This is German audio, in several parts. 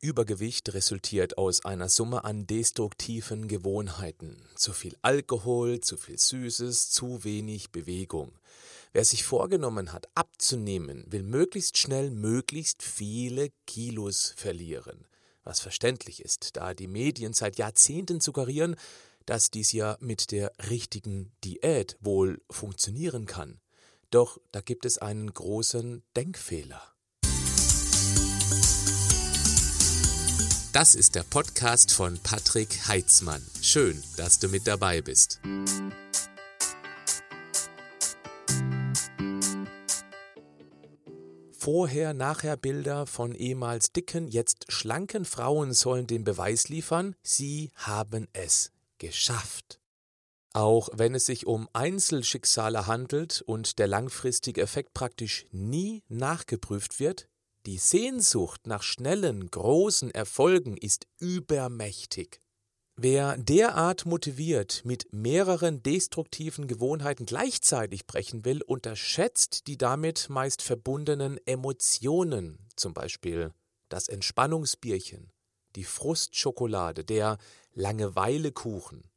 Übergewicht resultiert aus einer Summe an destruktiven Gewohnheiten. Zu viel Alkohol, zu viel Süßes, zu wenig Bewegung. Wer sich vorgenommen hat, abzunehmen, will möglichst schnell möglichst viele Kilos verlieren. Was verständlich ist, da die Medien seit Jahrzehnten suggerieren, dass dies ja mit der richtigen Diät wohl funktionieren kann. Doch da gibt es einen großen Denkfehler. Das ist der Podcast von Patrick Heitzmann. Schön, dass du mit dabei bist. Vorher-Nachher-Bilder von ehemals dicken, jetzt schlanken Frauen sollen den Beweis liefern, sie haben es geschafft. Auch wenn es sich um Einzelschicksale handelt und der langfristige Effekt praktisch nie nachgeprüft wird, die Sehnsucht nach schnellen, großen Erfolgen ist übermächtig. Wer derart motiviert mit mehreren destruktiven Gewohnheiten gleichzeitig brechen will, unterschätzt die damit meist verbundenen Emotionen, zum Beispiel das Entspannungsbierchen, die Frustschokolade, der Langeweilekuchen.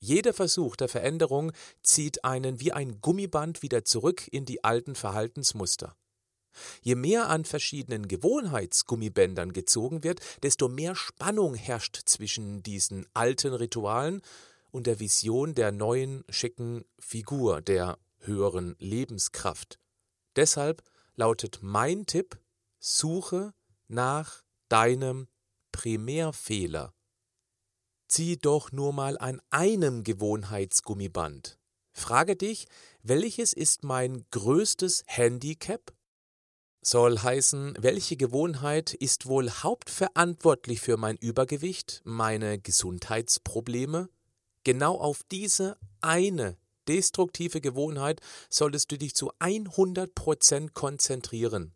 Jeder Versuch der Veränderung zieht einen wie ein Gummiband wieder zurück in die alten Verhaltensmuster. Je mehr an verschiedenen Gewohnheitsgummibändern gezogen wird, desto mehr Spannung herrscht zwischen diesen alten Ritualen und der Vision der neuen, schicken Figur, der höheren Lebenskraft. Deshalb lautet mein Tipp, suche nach deinem Primärfehler. Zieh doch nur mal an einem Gewohnheitsgummiband. Frage dich, welches ist mein größtes Handicap? Soll heißen, welche Gewohnheit ist wohl hauptverantwortlich für mein Übergewicht, meine Gesundheitsprobleme? Genau auf diese eine destruktive Gewohnheit solltest du dich zu 100% konzentrieren,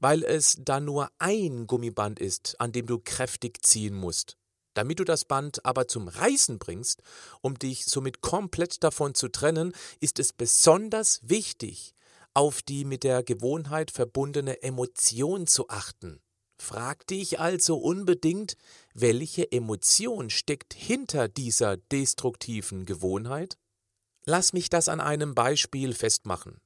weil es da nur ein Gummiband ist, an dem du kräftig ziehen musst. Damit du das Band aber zum Reißen bringst, um dich somit komplett davon zu trennen, ist es besonders wichtig, auf die mit der Gewohnheit verbundene Emotion zu achten. Frag dich also unbedingt, welche Emotion steckt hinter dieser destruktiven Gewohnheit? Lass mich das an einem Beispiel festmachen.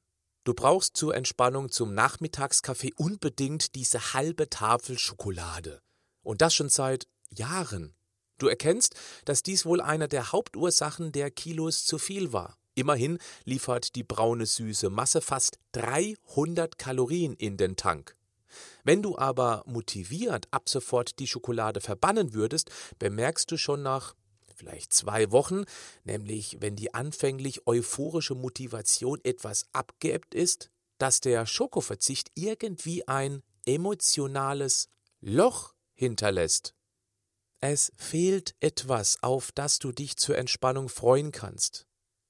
Du brauchst zur Entspannung zum Nachmittagskaffee unbedingt diese halbe Tafel Schokolade. Und das schon seit Jahren. Du erkennst, dass dies wohl einer der Hauptursachen der Kilos zu viel war. Immerhin liefert die braune süße Masse fast 300 Kalorien in den Tank. Wenn du aber motiviert ab sofort die Schokolade verbannen würdest, bemerkst du schon nach vielleicht zwei Wochen, nämlich wenn die anfänglich euphorische Motivation etwas abgeebbt ist, dass der Schokoverzicht irgendwie ein emotionales Loch hinterlässt. Es fehlt etwas, auf das du dich zur Entspannung freuen kannst.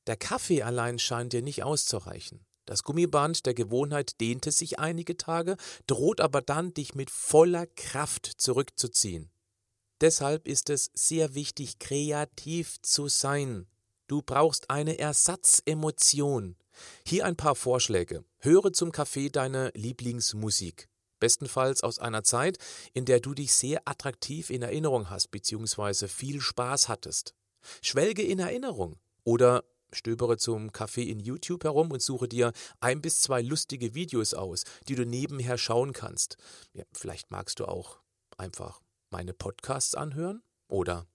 Der Kaffee allein scheint dir nicht auszureichen. Das Gummiband der Gewohnheit dehnte sich einige Tage, droht aber dann, dich mit voller Kraft zurückzuziehen. Deshalb ist es sehr wichtig, kreativ zu sein. Du brauchst eine Ersatzemotion. Hier ein paar Vorschläge. Höre zum Kaffee deine Lieblingsmusik. Bestenfalls aus einer Zeit, in der du dich sehr attraktiv in Erinnerung hast bzw. viel Spaß hattest. Schwelge in Erinnerung. Oder Stöbere zum Kaffee in YouTube herum und suche dir ein bis zwei lustige Videos aus, die du nebenher schauen kannst. Ja, vielleicht magst du auch einfach meine Podcasts anhören oder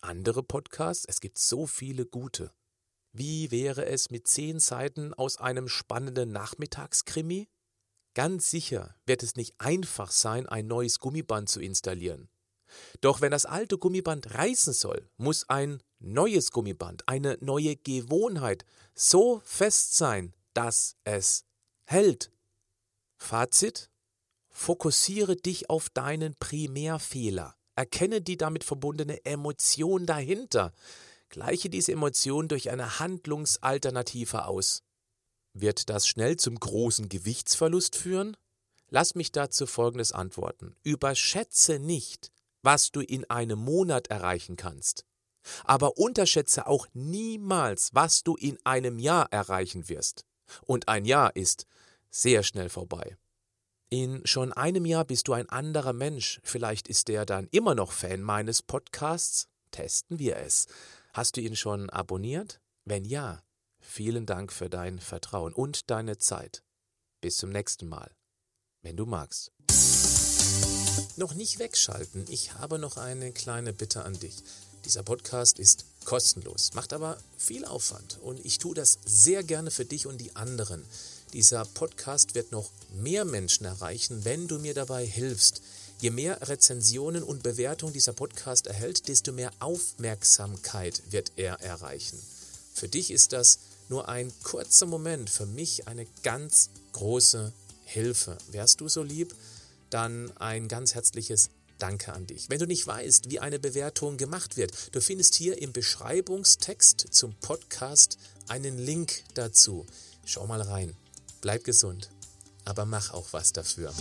andere Podcasts. Es gibt so viele gute. Wie wäre es mit zehn Seiten aus einem spannenden Nachmittagskrimi? Ganz sicher wird es nicht einfach sein, ein neues Gummiband zu installieren. Doch wenn das alte Gummiband reißen soll, muss ein neues Gummiband, eine neue Gewohnheit so fest sein, dass es hält. Fazit? Fokussiere dich auf deinen Primärfehler. Erkenne die damit verbundene Emotion dahinter. Gleiche diese Emotion durch eine Handlungsalternative aus. Wird das schnell zum großen Gewichtsverlust führen? Lass mich dazu Folgendes antworten. Überschätze nicht, was du in einem Monat erreichen kannst. Aber unterschätze auch niemals, was du in einem Jahr erreichen wirst. Und ein Jahr ist sehr schnell vorbei. In schon einem Jahr bist du ein anderer Mensch. Vielleicht ist der dann immer noch Fan meines Podcasts. Testen wir es. Hast du ihn schon abonniert? Wenn ja, vielen Dank für dein Vertrauen und deine Zeit. Bis zum nächsten Mal, wenn du magst. Noch nicht wegschalten, ich habe noch eine kleine Bitte an dich. Dieser Podcast ist kostenlos, macht aber viel Aufwand und ich tue das sehr gerne für dich und die anderen. Dieser Podcast wird noch mehr Menschen erreichen, wenn du mir dabei hilfst. Je mehr Rezensionen und Bewertungen dieser Podcast erhält, desto mehr Aufmerksamkeit wird er erreichen. Für dich ist das nur ein kurzer Moment, für mich eine ganz große Hilfe. Wärst du so lieb? Dann ein ganz herzliches Danke an dich. Wenn du nicht weißt, wie eine Bewertung gemacht wird, du findest hier im Beschreibungstext zum Podcast einen Link dazu. Schau mal rein. Bleib gesund, aber mach auch was dafür.